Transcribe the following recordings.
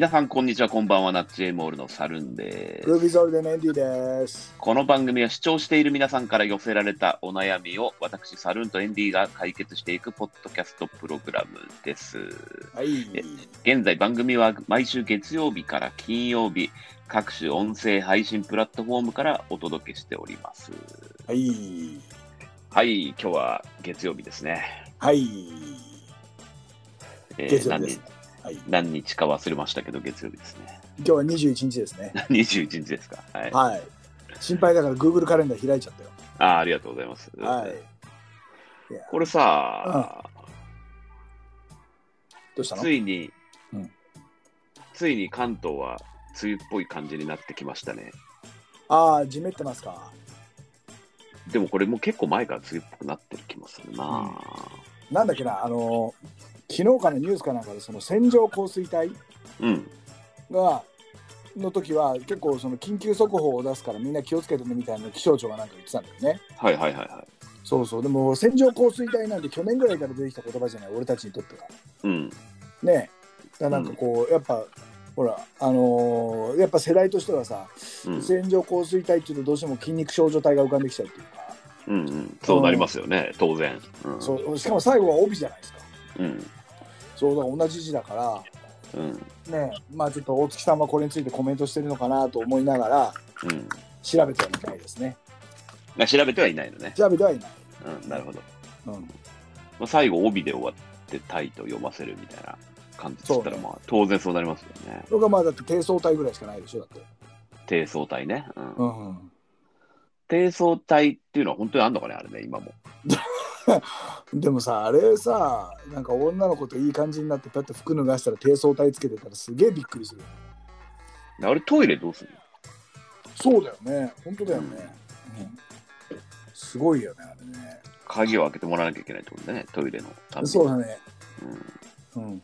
皆さん、こんにちは、こんばんは、ナッチエモールのサルンです。グービーゾルデンエンディです。この番組は視聴している皆さんから寄せられたお悩みを私、サルンとエンディが解決していくポッドキャストプログラムです。はい。現在、番組は毎週月曜日から金曜日、各種音声配信プラットフォームからお届けしております。はい。はい、今日は月曜日ですね。はい。えー月曜日です何。はい。日何日か忘れましたけど、月曜日ですね。今日は21日ですね。21日ですか。はい。はい。心配だから Google カレンダー開いちゃったよ。あーありがとうございます。はい。これさ、どうしたの？ついに、うんついに関東は梅雨っぽい感じになってきましたね。ああ、じめってますか？でもこれもう結構前から梅雨っぽくなってる気もするな、なんだっけな、あのー昨日かのニュースかなんかで、その線状降水帯うん。が、の時は結構その緊急速報を出すからみんな気をつけてねみたいな気象庁がなんか言ってたんだよね。はいはいはいはい。そうそう。でも線状降水帯なんて去年ぐらいから出てきた言葉じゃない、俺たちにとっては。うん。ねだからなんかこう、やっぱほらあのーやっぱ世代としてはさ、うん。線状降水帯っていうとどうしても筋肉症状体が浮かんできちゃうっていうか、うんうん。そうなりますよね、当然。うん。そうしかも最後は帯じゃないですかうん。そうだから同じ字だからうん。ねまあちょっと大月さんはこれについてコメントしてるのかなと思いながらうん。調べてはいないですねあ調べてはいないのね。調べてはいない、うん。なるほど。うん、まあ、最後、帯で終わってタイと読ませるみたいな感じって言ったら、まあ、当然そうなりますよね。僕はまあだって低層帯ぐらいしかないでしょだって低層体ね。うん。うん、うん低層体っていうのは本当にあんのかね、あれね、今も。でもさあれさなんか女の子といい感じになってパッと服脱がしたら低層帯つけてたらすげえびっくりするあれ、トイレどうするそうだよね。本当だよね、うん、すごいよねあれね。鍵を開けてもらわなきゃいけないってことね、トイレの。そうだね。うん。うん。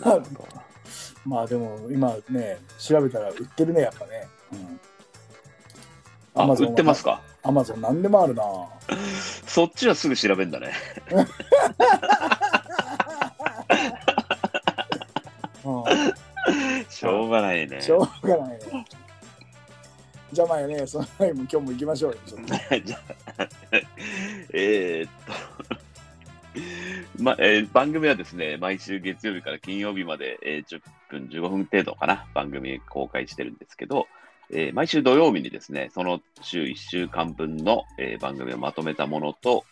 なるほど。まあでも今ね調べたら売ってるねやっぱね。うんあ、売ってますか？アマゾン何でもあるな。そっちはすぐ調べんだね。うん。しょうがないね。しょうがないね。じゃあまあねその前も今日も行きましょうよちょっと。じゃあえーっと、まえー番組はですね、毎週月曜日から金曜日まで、えー10分、15分程度かな、番組公開してるんですけど、えー毎週土曜日にですね、その週1週間分の、えー番組をまとめたものと、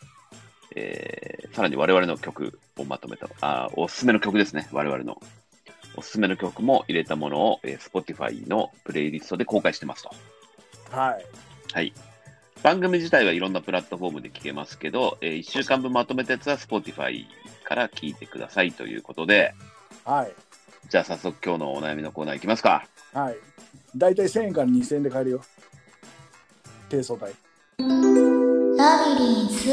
えーさらに我々の曲をまとめた、あーおすすめの曲ですね、我々の。おすすめの曲も入れたものを、えー Spotify のプレイリストで公開してますと。はいはい。番組自体はいろんなプラットフォームで聞けますけど、え1週間分まとめたやつは Spotify から聞いてくださいということで、はいじゃあ早速今日のお悩みのコーナーいきますか。はい。大体1000円から2000円で買えるよ。低層帯ラビリンス。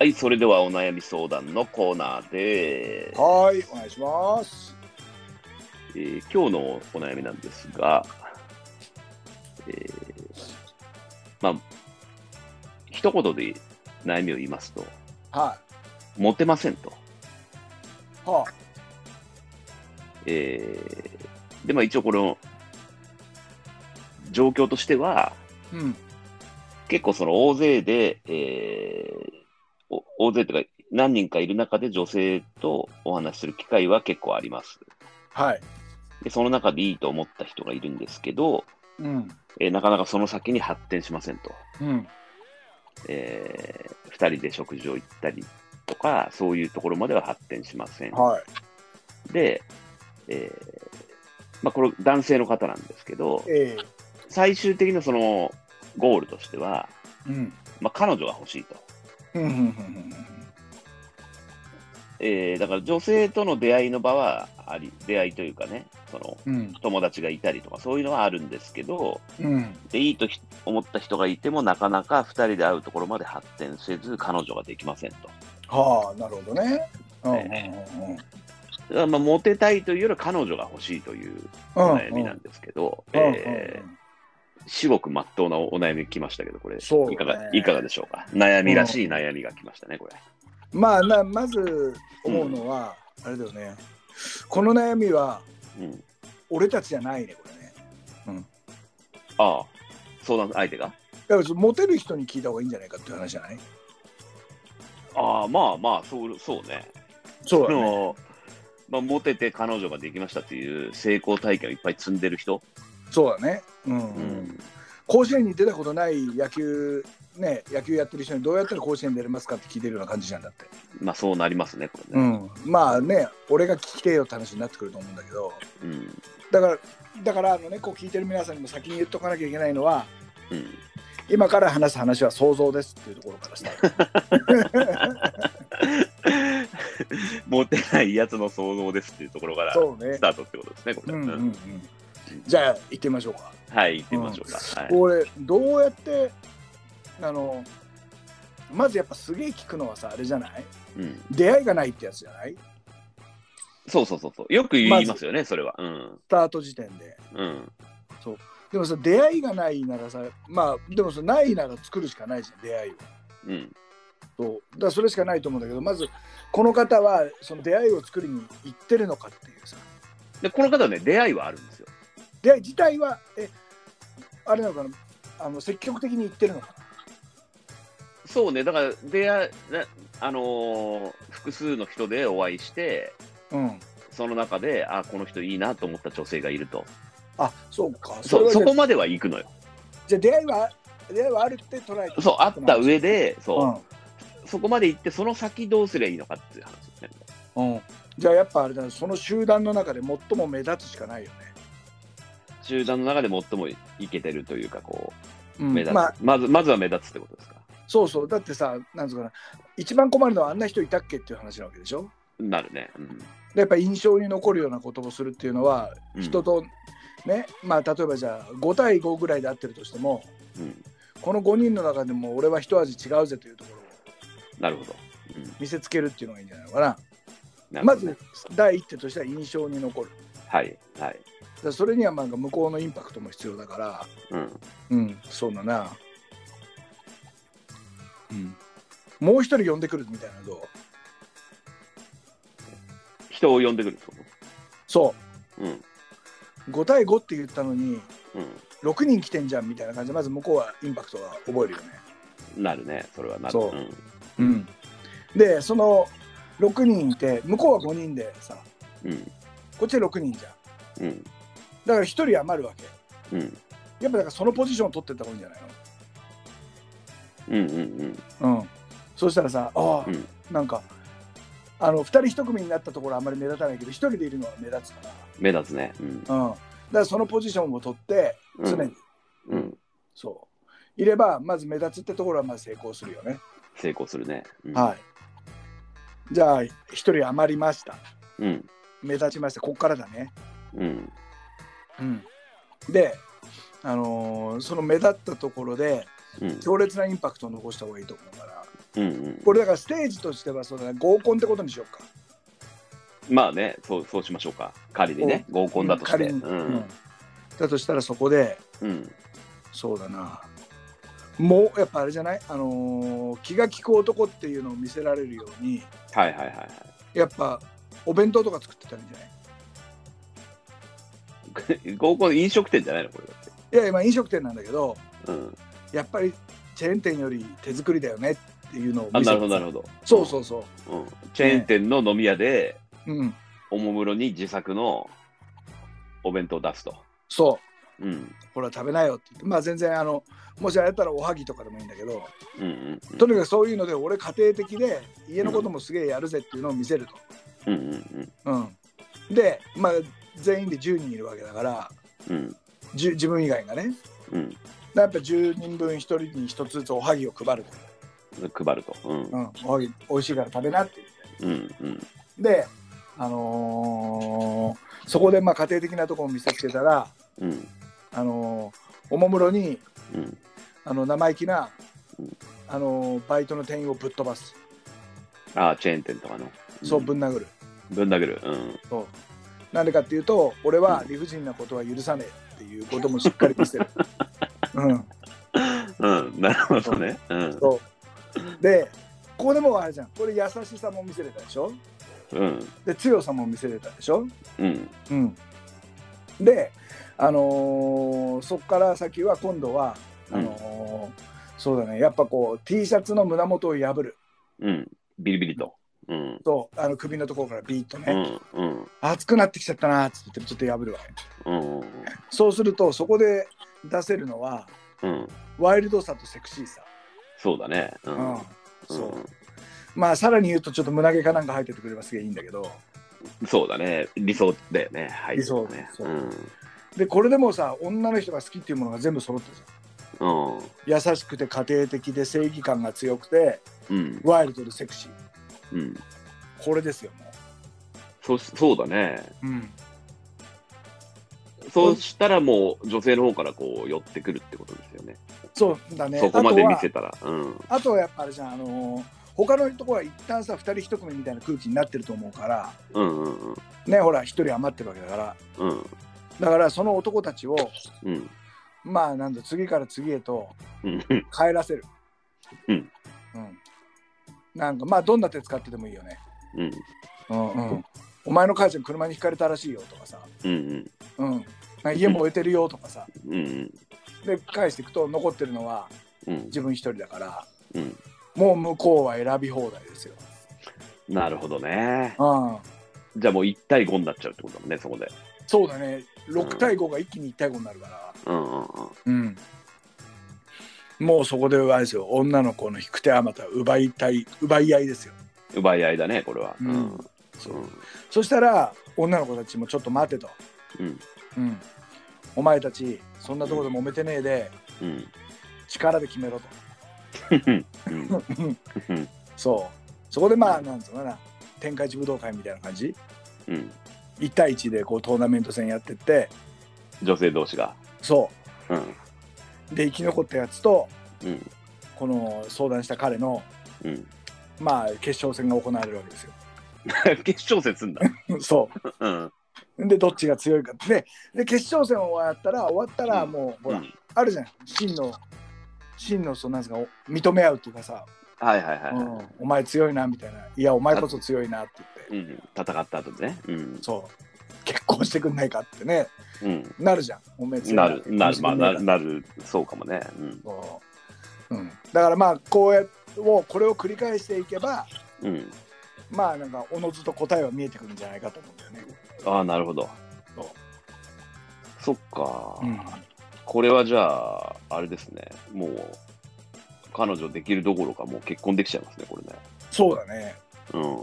はい、それではお悩み相談のコーナーで、はいお願いします。えー今日のお悩みなんですが、えーまあ、一言で悩みを言いますと、はモテませんと。いはえーで、まあ一応この状況としては、いうん結構その大勢で、えーお大勢というか何人かいる中で女性とお話しする機会は結構あります。はいで、その中でいいと思った人がいるんですけど、うんえーなかなかその先に発展しませんと。うんえー二人で食事を行ったりとか、そういうところまでは発展しません。はいで、えーまあこれ男性の方なんですけど、え最終的なそのゴールとしては、えうん。まあ、彼女が欲しいと。えーだから女性との出会いの場はあり、出会いというかね、そのうん。友達がいたりとか、そういうのはあるんですけど、うん。でいいとひ思った人がいても、なかなか2人で会うところまで発展せず、彼女ができませんと。はあなるほどね。うんうんうんまあモテたいというよりは彼女が欲しいというお悩みなんですけど、うん。うん。えー至極まっとうなお悩み来ましたけど、これ、いかがいかがでしょうか？悩みらしい悩みが来ましたね、これ。まあなまず思うのは、あれだよね。この悩みはうん。俺たちじゃないねこれね。ああ、相談相手が？だからモテる人に聞いた方がいいんじゃないかっていう話じゃない？ああ、まあまあ、そうそうね。そうでも、まあ、モテて彼女ができましたっていう成功体験をいっぱい積んでる人、そうだね。うん、うん。うん甲子園に出たことない野球ね野球やってる人にどうやったら甲子園出れますかって聞いてるような感じじゃんだって。まあそうなりますね、これね。うん。まあね俺が聞きてえよって話になってくると思うんだけど。うん。だからだからあのねこう聞いてる皆さんにも先に言っとかなきゃいけないのはうん。今から話す話は想像ですっていうところからスタート モテないやつの想像ですっていうところからスタートってことですね、これ。うんうんうんじゃあ行ってみましょうかはい、行ってみましょうか。はい。俺どうやってあのまずやっぱすげえ聞くのはさあれじゃない？うん、出会いがないってやつじゃない？そうそうそうそう。よく言いますよね、それは。うん。スタート時点でうん。でもさ出会いがないならさまあでもさないなら作るしかないじゃん出会いをうん。そうだそれしかないと思うんだけどまずこの方はその出会いを作りに行ってるのかっていうさ。で、この方はね、出会いはあるんですよ。出会い自体はえあれなのかな？あの積極的に行ってるのかそうね、だから出会い、なあのー複数の人でお会いして、なうん。その中で、あ、この人いいなと思った女性がいると。あそうか。そう、れはじゃあそこまでは行くのよ。じゃあ出会いは出会いはあるって捉えてそう、あった上で、そう、うんそこまで行って、その先どうすりゃいいのかっていう話ですね。うん、じゃあやっぱあれだねその集団の中で最も目立つしかないよね。集団の中で最もいけてるというか、こう、うん目立つ。まあまず、まずは目立つってことですか？そうそうだってさなんつうかな一番困るのはあんな人いたっけっていう話なわけでしょ？なるね。うん。でやっぱ印象に残るようなことをするっていうのはうん人とね、まあ例えばじゃあ5対5ぐらいで合ってるとしてもうん。この5人の中でも俺は一味違うぜというところをなるほど。うん見せつけるっていうのがいいんじゃないのかな。なねまず第一手としては印象に残る。はい。はい。だそれにはまあ向こうのインパクトも必要だから、うん。うん、そうだな。うん、もう一人呼んでくるみたいなのどう？人を呼んでくるそと？うん。う、5対5って言ったのに、う6人来てんじゃんみたいな感じで、まず向こうはインパクトが覚えるよね。ん。なるね。それはなる。そうんうん、で、その6人いて、向こうは5人でさ、うん。こっちで6人じゃん。うん。だから1人余るわけ。うん。やっぱだからそのポジションを取ってった方がいいんじゃないうん。うん。のうん。そうしたらさ、ああ、うんなんか、あの2人1組になったところはあんまり目立たないけど、1人でいるのは目立つか目立つね。うん。ら、うん、だからそのポジションを取って、常に、うん。そう、いれば、まず目立つってところはまず成功するよね。成功するね。うんはい。じゃあ、1人余りました。うん。目立ちました。ここからだね。うん。うん、で、あのーその目立ったところでうん。強烈なインパクトを残した方がいいと思うからうん。うん。これだからステージとしてはそうだ、ね、合コンってことにしようかまあね、そう、そうしましょうか。仮にね、合コンだとして。仮に、ううんん。だとしたらそこでうん。そうだなもうやっぱあれじゃない、あのー気が利く男っていうのを見せられるようにはいはいはいはい。やっぱお弁当とか作ってたんじゃない？合コン飲食店じゃないの？これだって。いや今飲食店なんだけどうん。やっぱりチェーン店より手作りだよねっていうのをあ、見せてなるほどなるほど。そうそうそうん。チェーン店の飲み屋で、ううんおもむろに自作のお弁当を出すと。そううん。ほら食べなよって言ってまあ全然あのもしあれやったらおはぎとかでもいいんだけどうんうんうん。とにかくそういうので俺家庭的で家のこともすげえやるぜっていうのを見せるうんうんと、うん、でまあ全員で10人いるわけだからうん。自分以外がねうん。やっぱ10人分1人に1つずつおはぎを配ると、配ると。うん。うん、おはぎ美味しいから食べなって言ってうんうん。であのーそこでまあ家庭的なところを見せつけたらうん。あのーおもむろにうん。あの生意気なうんあのーバイトの店員をぶっ飛ばすああ、チェーン店とかの。そうぶん殴る、ぶん殴る。うん。そうなんでかっていうと俺は理不尽なことは許さねえっていうこともしっかり見せる、うん、うん。なるほどね。うん。そうでここでもあれじゃんこれ優しさも見せれたでしょ？うん。で強さも見せれたでしょ、うん。うん、で、あのーそこから先は今度はあのーそうだねやっぱこう T シャツの胸元を破るうん。ビリビリと。うん。とあの首のところからビーッとうね、ん。うん。熱くなってきちゃったなーっつってちょっと破るわけうん。そうするとそこで出せるのはうん。ワイルドさとセクシーさ、そうだね。う。うんんそうまあさらに言うとちょっと胸毛かなんか入っててくればすげえいいんだけどそうだね。理想だよね。はい。理想ね。そううんでこれでもさ女の人が好きっていうものが全部揃ってるじゃんうん。優しくて家庭的で正義感が強くてうん。ワイルドでセクシーうん。これですよもそそうだね。う、うん、そうしたらもう女性の方からこう寄ってくるってことですよね。そうだねそこまで見せたら。うん。あとはやっぱあれじゃんあのー他のところは一旦さ2人1組みたいな空気になってると思うからうんうんうん。ねほら1人余ってるわけだからうん。だからその男たちをうん。まあなんだ次から次へとうん。帰らせるうん、うん、なんかまあどんな手使ってでもいいよねうん。うんうんお前の母ちゃん車にひかれたらしいよとかさ、うん。うん、なんか家燃えてるよとかさうん。で返していくと残ってるのはうん。自分一人だからうん。もう向こうは選び放題ですよ。なるほどね。うん、じゃあもう1対5になっちゃうってことだもんね、そこで。そうだね6対5が一気に1対5になるから、うんうんもうそこであれですよ女の子の引く手あまた奪いたい奪い合いですよ。奪い合いだね、これは。うんうん。そうそしたら女の子たちもちょっと待てと、うん。うん、お前たちそんなところで揉めてねえでうん。力で決めろと。うん。うん。そうそこでまあなんつうのかな天下一武道会みたいな感じうん。1対1でこうトーナメント戦やってって女性同士が。そうん。うで生き残ったやつとうん。この相談した彼のうん。まあ決勝戦が行われるわけですよ。決勝戦すんだ。そうん。うでどっちが強いかでで決勝戦終わったら終わったらもう、ほらうんあるじゃん真の真のそうなんですかお認め合うっていうかさ、はいはいはい。うんお前強いなみたいないやお前こそ強いなって言ってうん。戦った後でね。うん。そう結婚してくんないかってねうん。なるじゃんお前強いなる、なる、まあ、なるなる、そうかもね。うん。そう、うん、だからまあこうやをこれを繰り返していけばうん。まあなんかおのずと答えは見えてくるんじゃないかと思うんだよね。ああ、なるほどそう。そっか。うんこれはじゃあ、あれですね。もう、彼女できるどころか、もう結婚できちゃいますね、これね。そうだね。うん。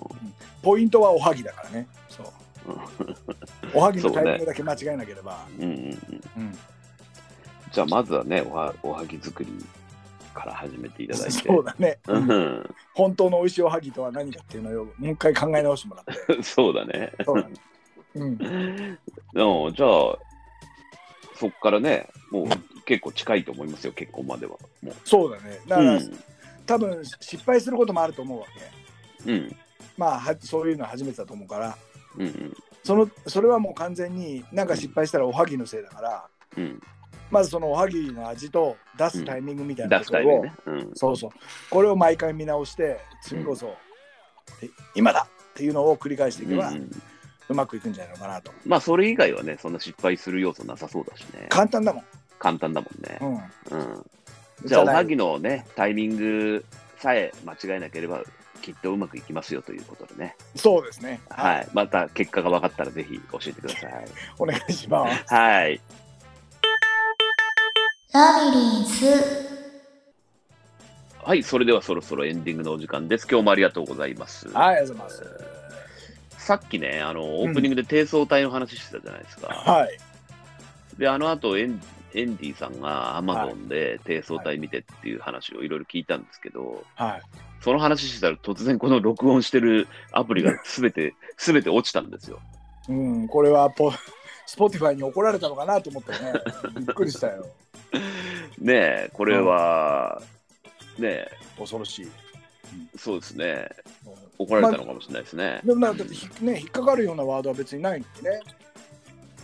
ポイントはおはぎだからね。そう。おはぎのタイミングだけ間違えなければ。うんうんうん。うんじゃあ、まずはね、おはおはぎ作りから始めていただいて。そうだね。うん。本当の美味しいおはぎとは何かっていうのをもう一回考え直してもらって。そうだね。そうだね。うん。うん、じゃあ、そっからね、もう結構近いと思いますよ、結婚までは。もそうだね。だう。から、うん。多分失敗することもあると思うわけ。うん。まあはそういうのは初めてだと思うから。うん。そのそれはもう完全になんか失敗したらおはぎのせいだから、うん。まずそのおはぎの味と出すタイミングみたいなころを、すタイミングね。うん。そうそうこれを毎回見直して次こそ、え今だっていうのを繰り返していけば、ううんまくいくんじゃないのかなとまあ、それ以外はね、そんな失敗する要素なさそうだしね。簡単だもん、簡単だもんね。うん、うん。じゃあ、おはぎのね、タイミングさえ間違えなければ、きっとうまくいきますよということでね。そうですねはい。また結果が分かったらぜひ教えてください。お願いしますはい。ラビリンスはい。それではそろそろエンディングのお時間です。今日もありがとうございます。はいありがとうございますさっきね、あの、オープニングで低層体の話してたじゃないですか。はいで、あの後エン、エンディさんが Amazon で貞操帯見てっていう話をいろいろ聞いたんですけど、はい。その話してたら突然この録音してるアプリが すべて、すべて落ちたんですよ。うんこれは Spotify に怒られたのかなと思ってね。びっくりしたよ。ねえ、これは、ねえ、恐ろしい、そうですね。うん。怒られたのかもしれないですね。でもなんかね引っかかるようなワードは別にないのにね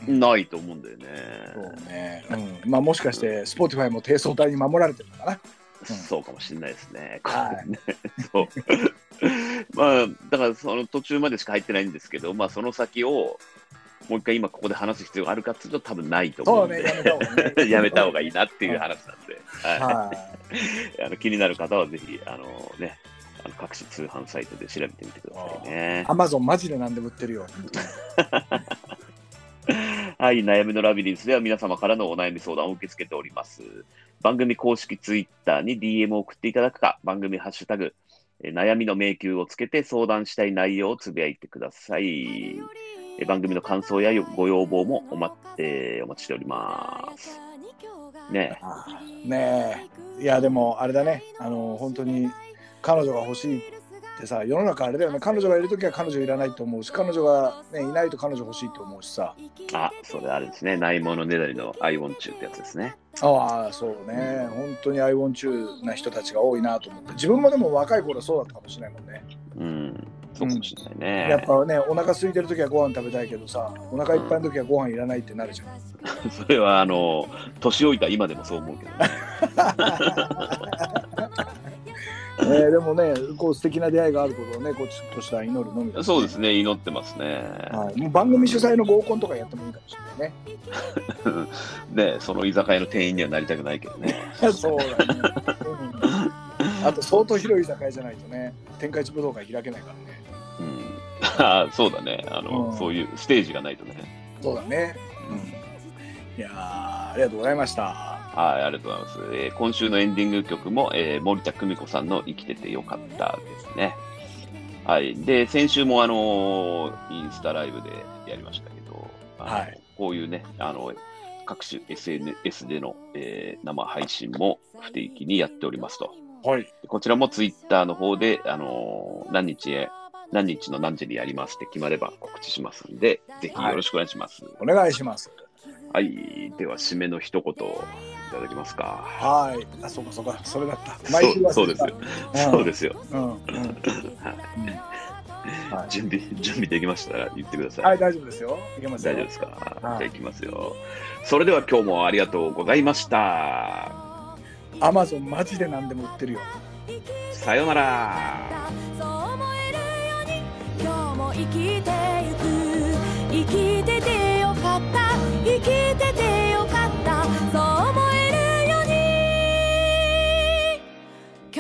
ないと思うんだよね。そうね、うん、まあもしかして Spotify も貞操帯に守られてるのかな？そうかもしれないですね。これはね。そう。まあ、だからその途中までしか入ってないんですけど、まあ、その先を、もう一回今ここで話す必要があるかっていうと多分ないと思うんで、ね、やめた方がいいなっていう話なんで、はい。はい。あの気になる方はぜひ、あのね、あの各種通販サイトで調べてみてくださいね。アマゾンマジで何でも売ってるよ。はい、悩みのラビリンスでは皆様からのお悩み相談を受け付けております。番組公式ツイッターに DM を送っていただくか、番組ハッシュタグ、え悩みの迷宮をつけて相談したい内容をつぶやいてください。え番組の感想やご要望もお,、まえーお待ちしております。ねあーねえ。いや、でもあれだね。あの、本当に彼女が欲しいってさ、世の中あれだよね。彼女がいるときは彼女いらないと思うし、彼女が、ね、いないと彼女欲しいと思うしさ。あ、それあれですね。ないものねだりの I want you ってやつですね。ああ、そうね。本当に I want you な人たちが多いなと思って。自分もでも若い頃そうだったかもしれないもんね。うん、そうかもしれないね。やっぱね、お腹空いてるときはご飯食べたいけどさ、お腹いっぱいのときはご飯いらないってなるじゃん。それは、あの、年老いた今でもそう思うけどね。えーでもね、こう素敵な出会いがあることをね、こっちとしては祈るのみだねそうですね、祈ってますね。はい、もう番組主催の合コンとかやってもいいかもしれないね。ね、その居酒屋の店員にはなりたくないけどね。そうだね。うん、あと相当広い居酒屋じゃないとね、天下一武道会開けないからね。うん、あそうだねあの、うんそういうステージがないとね。そうだね。うん、いやーありがとうございました。はい、ありがとうございます。えー今週のエンディング曲も、えー森田久美子さんの生きててよかったですね。はい。で、先週もあのーインスタライブでやりましたけど、はいこういうね、あの、各種 SNS での、えー生配信も不定期にやっておりますと。はい。こちらもツイッターの方で、あのー何日へ、何日の何時にやりますって決まれば告知しますんで、ぜひよろしくお願いします。お願いします。はい。では、締めの一言、いただきますか。はい。あ、そうかそうか、それだった。そうそうですよ。そうでですよ。す。うん。うん。はいはい準備、準備できましたら言ってください。はい、大丈夫ですよ。いけますよ。大丈夫ですか、はいじゃあ行きますよ。それでは今日もありがとうございました。アマゾンマジで何でも売ってるよ。さようなら。そう思えるように今日も生きてゆく生きてて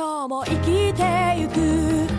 今日も生きてゆく。